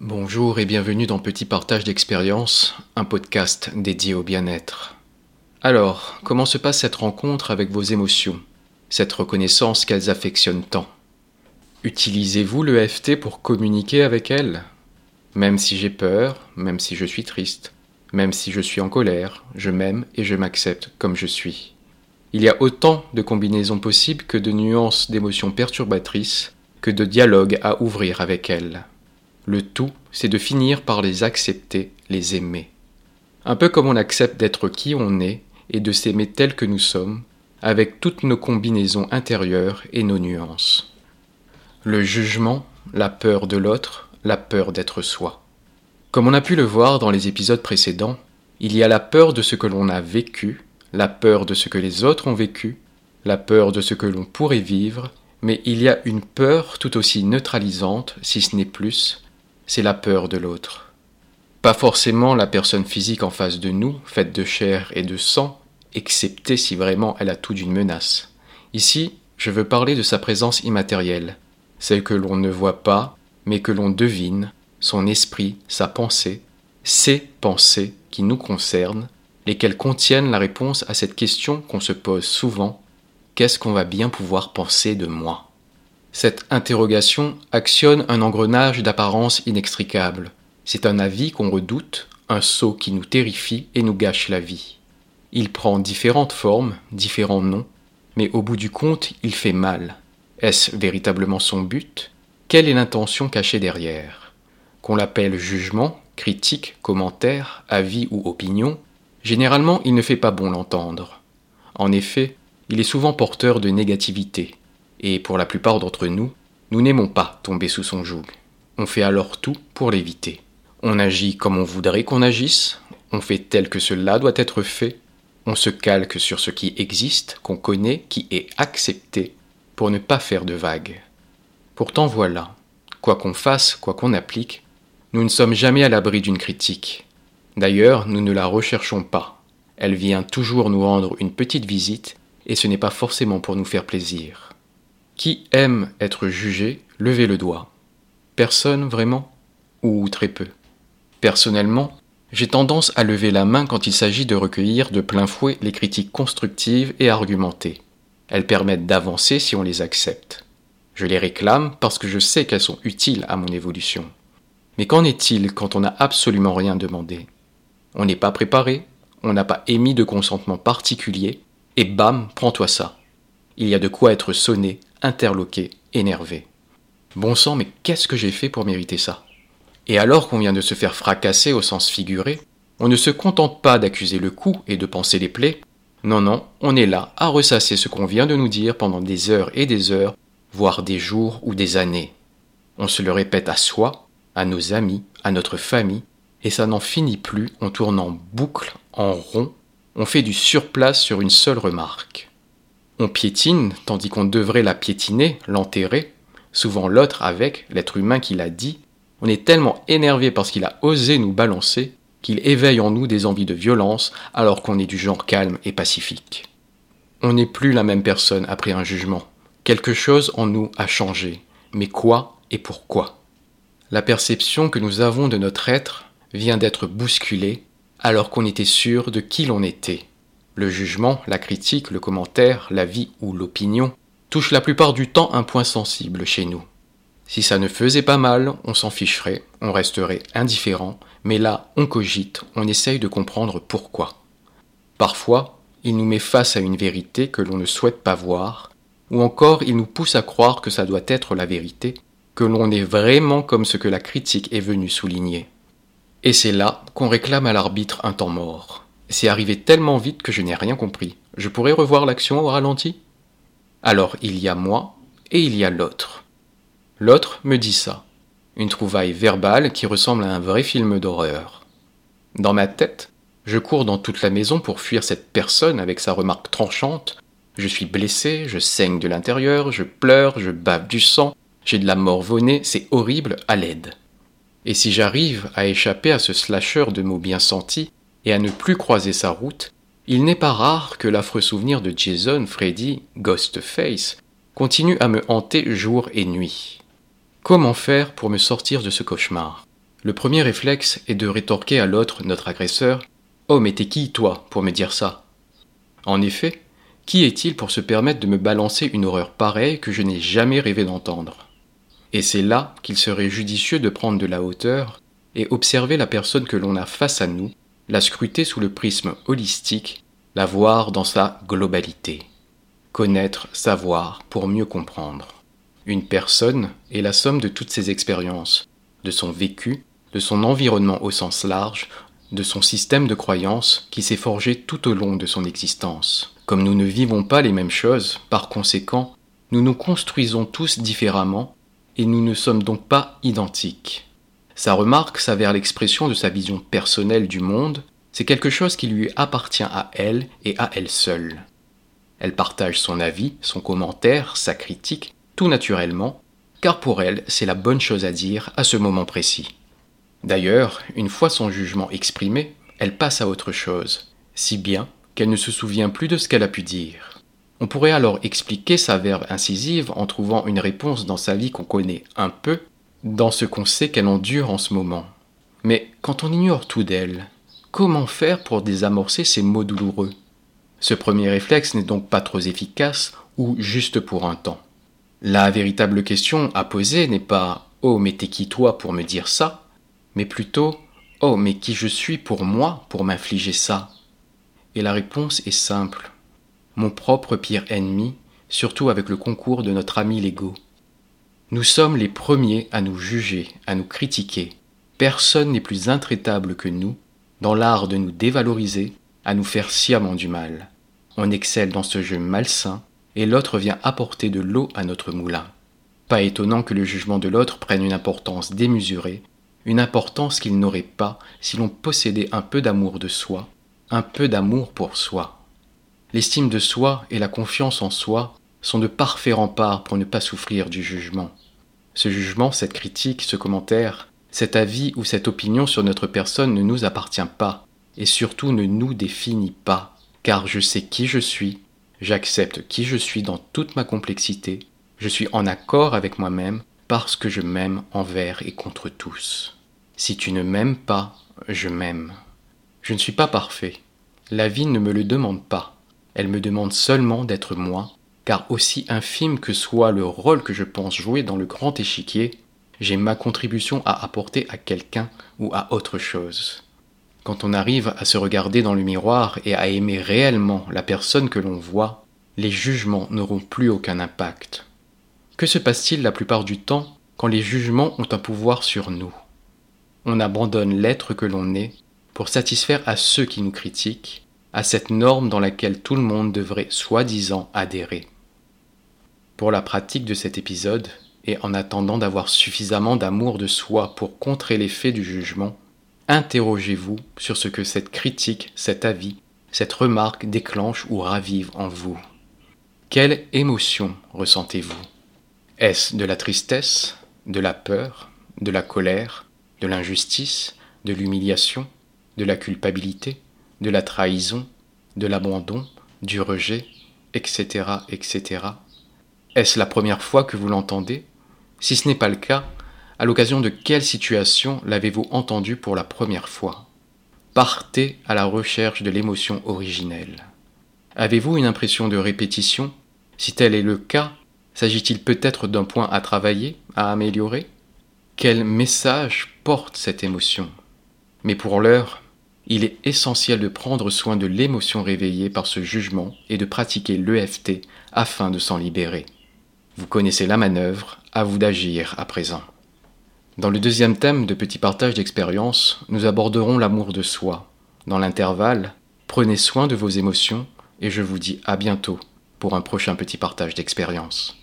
Bonjour et bienvenue dans Petit Partage d'expérience, un podcast dédié au bien-être. Alors, comment se passe cette rencontre avec vos émotions, cette reconnaissance qu'elles affectionnent tant? Utilisez-vous le FT pour communiquer avec elles? Même si j'ai peur, même si je suis triste, même si je suis en colère, je m'aime et je m'accepte comme je suis. Il y a autant de combinaisons possibles que de nuances d'émotions perturbatrices, que de dialogues à ouvrir avec elles. Le tout, c'est de finir par les accepter, les aimer. Un peu comme on accepte d'être qui on est et de s'aimer tel que nous sommes, avec toutes nos combinaisons intérieures et nos nuances. Le jugement, la peur de l'autre, la peur d'être soi. Comme on a pu le voir dans les épisodes précédents, il y a la peur de ce que l'on a vécu, la peur de ce que les autres ont vécu, la peur de ce que l'on pourrait vivre, mais il y a une peur tout aussi neutralisante, si ce n'est plus, c'est la peur de l'autre. Pas forcément la personne physique en face de nous, faite de chair et de sang, excepté si vraiment elle a tout d'une menace. Ici, je veux parler de sa présence immatérielle, celle que l'on ne voit pas, mais que l'on devine, son esprit, sa pensée, ces pensées qui nous concernent, lesquelles contiennent la réponse à cette question qu'on se pose souvent, qu'est-ce qu'on va bien pouvoir penser de moi? Cette interrogation actionne un engrenage d'apparence inextricable. C'est un avis qu'on redoute, un saut qui nous terrifie et nous gâche la vie. Il prend différentes formes, différents noms, mais au bout du compte, il fait mal. Est-ce véritablement son but? Quelle est l'intention cachée derrière? Qu'on l'appelle jugement, critique, commentaire, avis ou opinion, généralement il ne fait pas bon l'entendre. En effet, il est souvent porteur de négativité, et pour la plupart d'entre nous, nous n'aimons pas tomber sous son joug. On fait alors tout pour l'éviter. On agit comme on voudrait qu'on agisse, on fait tel que cela doit être fait, on se calque sur ce qui existe, qu'on connaît, qui est accepté, pour ne pas faire de vagues. Pourtant voilà, quoi qu'on fasse, quoi qu'on applique, nous ne sommes jamais à l'abri d'une critique. D'ailleurs, nous ne la recherchons pas. Elle vient toujours nous rendre une petite visite, et ce n'est pas forcément pour nous faire plaisir. Qui aime être jugé, levez le doigt. Personne vraiment Ou très peu Personnellement, j'ai tendance à lever la main quand il s'agit de recueillir de plein fouet les critiques constructives et argumentées. Elles permettent d'avancer si on les accepte. Je les réclame parce que je sais qu'elles sont utiles à mon évolution. Mais qu'en est-il quand on n'a absolument rien demandé? On n'est pas préparé, on n'a pas émis de consentement particulier, et bam, prends-toi ça. Il y a de quoi être sonné, interloqué, énervé. Bon sang, mais qu'est-ce que j'ai fait pour mériter ça? Et alors qu'on vient de se faire fracasser au sens figuré, on ne se contente pas d'accuser le coup et de penser les plaies. Non, non, on est là à ressasser ce qu'on vient de nous dire pendant des heures et des heures, voire des jours ou des années. On se le répète à soi, à nos amis, à notre famille, et ça n'en finit plus, on tourne en boucle, en rond, on fait du surplace sur une seule remarque. On piétine, tandis qu'on devrait la piétiner, l'enterrer, souvent l'autre avec, l'être humain qui l'a dit. On est tellement énervé parce qu'il a osé nous balancer qu'il éveille en nous des envies de violence alors qu'on est du genre calme et pacifique. On n'est plus la même personne après un jugement. Quelque chose en nous a changé. Mais quoi et pourquoi? La perception que nous avons de notre être vient d'être bousculée alors qu'on était sûr de qui l'on était. Le jugement, la critique, le commentaire, l'avis ou l'opinion touchent la plupart du temps un point sensible chez nous. Si ça ne faisait pas mal, on s'en ficherait, on resterait indifférent, mais là, on cogite, on essaye de comprendre pourquoi. Parfois, il nous met face à une vérité que l'on ne souhaite pas voir, ou encore il nous pousse à croire que ça doit être la vérité, que l'on est vraiment comme ce que la critique est venue souligner. Et c'est là qu'on réclame à l'arbitre un temps mort. C'est arrivé tellement vite que je n'ai rien compris. Je pourrais revoir l'action au ralenti? Alors il y a moi et il y a l'autre. L'autre me dit ça. Une trouvaille verbale qui ressemble à un vrai film d'horreur. Dans ma tête, je cours dans toute la maison pour fuir cette personne avec sa remarque tranchante. Je suis blessé, je saigne de l'intérieur, je pleure, je bave du sang, j'ai de la morvonnée, c'est horrible, à l'aide. Et si j'arrive à échapper à ce slasher de mots bien sentis, et à ne plus croiser sa route, il n'est pas rare que l'affreux souvenir de Jason, Freddy, Ghostface continue à me hanter jour et nuit. Comment faire pour me sortir de ce cauchemar? Le premier réflexe est de rétorquer à l'autre, notre agresseur, Oh mais t'es qui, toi, pour me dire ça? En effet, qui est-il pour se permettre de me balancer une horreur pareille que je n'ai jamais rêvé d'entendre? Et c'est là qu'il serait judicieux de prendre de la hauteur et observer la personne que l'on a face à nous, la scruter sous le prisme holistique, la voir dans sa globalité. Connaître, savoir, pour mieux comprendre. Une personne est la somme de toutes ses expériences, de son vécu, de son environnement au sens large, de son système de croyances qui s'est forgé tout au long de son existence. Comme nous ne vivons pas les mêmes choses, par conséquent, nous nous construisons tous différemment et nous ne sommes donc pas identiques. Sa remarque s'avère l'expression de sa vision personnelle du monde, c'est quelque chose qui lui appartient à elle et à elle seule. Elle partage son avis, son commentaire, sa critique, tout naturellement, car pour elle c'est la bonne chose à dire à ce moment précis. D'ailleurs, une fois son jugement exprimé, elle passe à autre chose, si bien qu'elle ne se souvient plus de ce qu'elle a pu dire. On pourrait alors expliquer sa verve incisive en trouvant une réponse dans sa vie qu'on connaît un peu, dans ce qu'on sait qu'elle endure en ce moment. Mais quand on ignore tout d'elle, comment faire pour désamorcer ces mots douloureux? Ce premier réflexe n'est donc pas trop efficace ou juste pour un temps. La véritable question à poser n'est pas Oh mais t'es qui toi pour me dire ça? mais plutôt Oh, mais qui je suis pour moi pour m'infliger ça? Et la réponse est simple. Mon propre pire ennemi, surtout avec le concours de notre ami l'ego. Nous sommes les premiers à nous juger, à nous critiquer. Personne n'est plus intraitable que nous, dans l'art de nous dévaloriser, à nous faire sciemment du mal. On excelle dans ce jeu malsain, et l'autre vient apporter de l'eau à notre moulin. Pas étonnant que le jugement de l'autre prenne une importance démesurée, une importance qu'il n'aurait pas si l'on possédait un peu d'amour de soi, un peu d'amour pour soi. L'estime de soi et la confiance en soi sont de parfaits remparts pour ne pas souffrir du jugement. Ce jugement, cette critique, ce commentaire, cet avis ou cette opinion sur notre personne ne nous appartient pas, et surtout ne nous définit pas, car je sais qui je suis, j'accepte qui je suis dans toute ma complexité, je suis en accord avec moi-même parce que je m'aime envers et contre tous. Si tu ne m'aimes pas, je m'aime. Je ne suis pas parfait. La vie ne me le demande pas. Elle me demande seulement d'être moi, car aussi infime que soit le rôle que je pense jouer dans le grand échiquier, j'ai ma contribution à apporter à quelqu'un ou à autre chose. Quand on arrive à se regarder dans le miroir et à aimer réellement la personne que l'on voit, les jugements n'auront plus aucun impact. Que se passe-t-il la plupart du temps quand les jugements ont un pouvoir sur nous? On abandonne l'être que l'on est pour satisfaire à ceux qui nous critiquent, à cette norme dans laquelle tout le monde devrait soi-disant adhérer. Pour la pratique de cet épisode, et en attendant d'avoir suffisamment d'amour de soi pour contrer l'effet du jugement, interrogez-vous sur ce que cette critique, cet avis, cette remarque déclenche ou ravive en vous. Quelle émotion ressentez-vous? Est-ce de la tristesse, de la peur, de la colère, de l'injustice, de l'humiliation, de la culpabilité, de la trahison, de l'abandon, du rejet, etc., etc. Est-ce la première fois que vous l'entendez? Si ce n'est pas le cas, à l'occasion de quelle situation l'avez-vous entendu pour la première fois? Partez à la recherche de l'émotion originelle. Avez-vous une impression de répétition? Si tel est le cas, s'agit-il peut-être d'un point à travailler, à améliorer? Quel message porte cette émotion? Mais pour l'heure, il est essentiel de prendre soin de l'émotion réveillée par ce jugement et de pratiquer l'EFT afin de s'en libérer. Vous connaissez la manœuvre, à vous d'agir à présent. Dans le deuxième thème de petit partage d'expérience, nous aborderons l'amour de soi. Dans l'intervalle, prenez soin de vos émotions et je vous dis à bientôt pour un prochain petit partage d'expérience.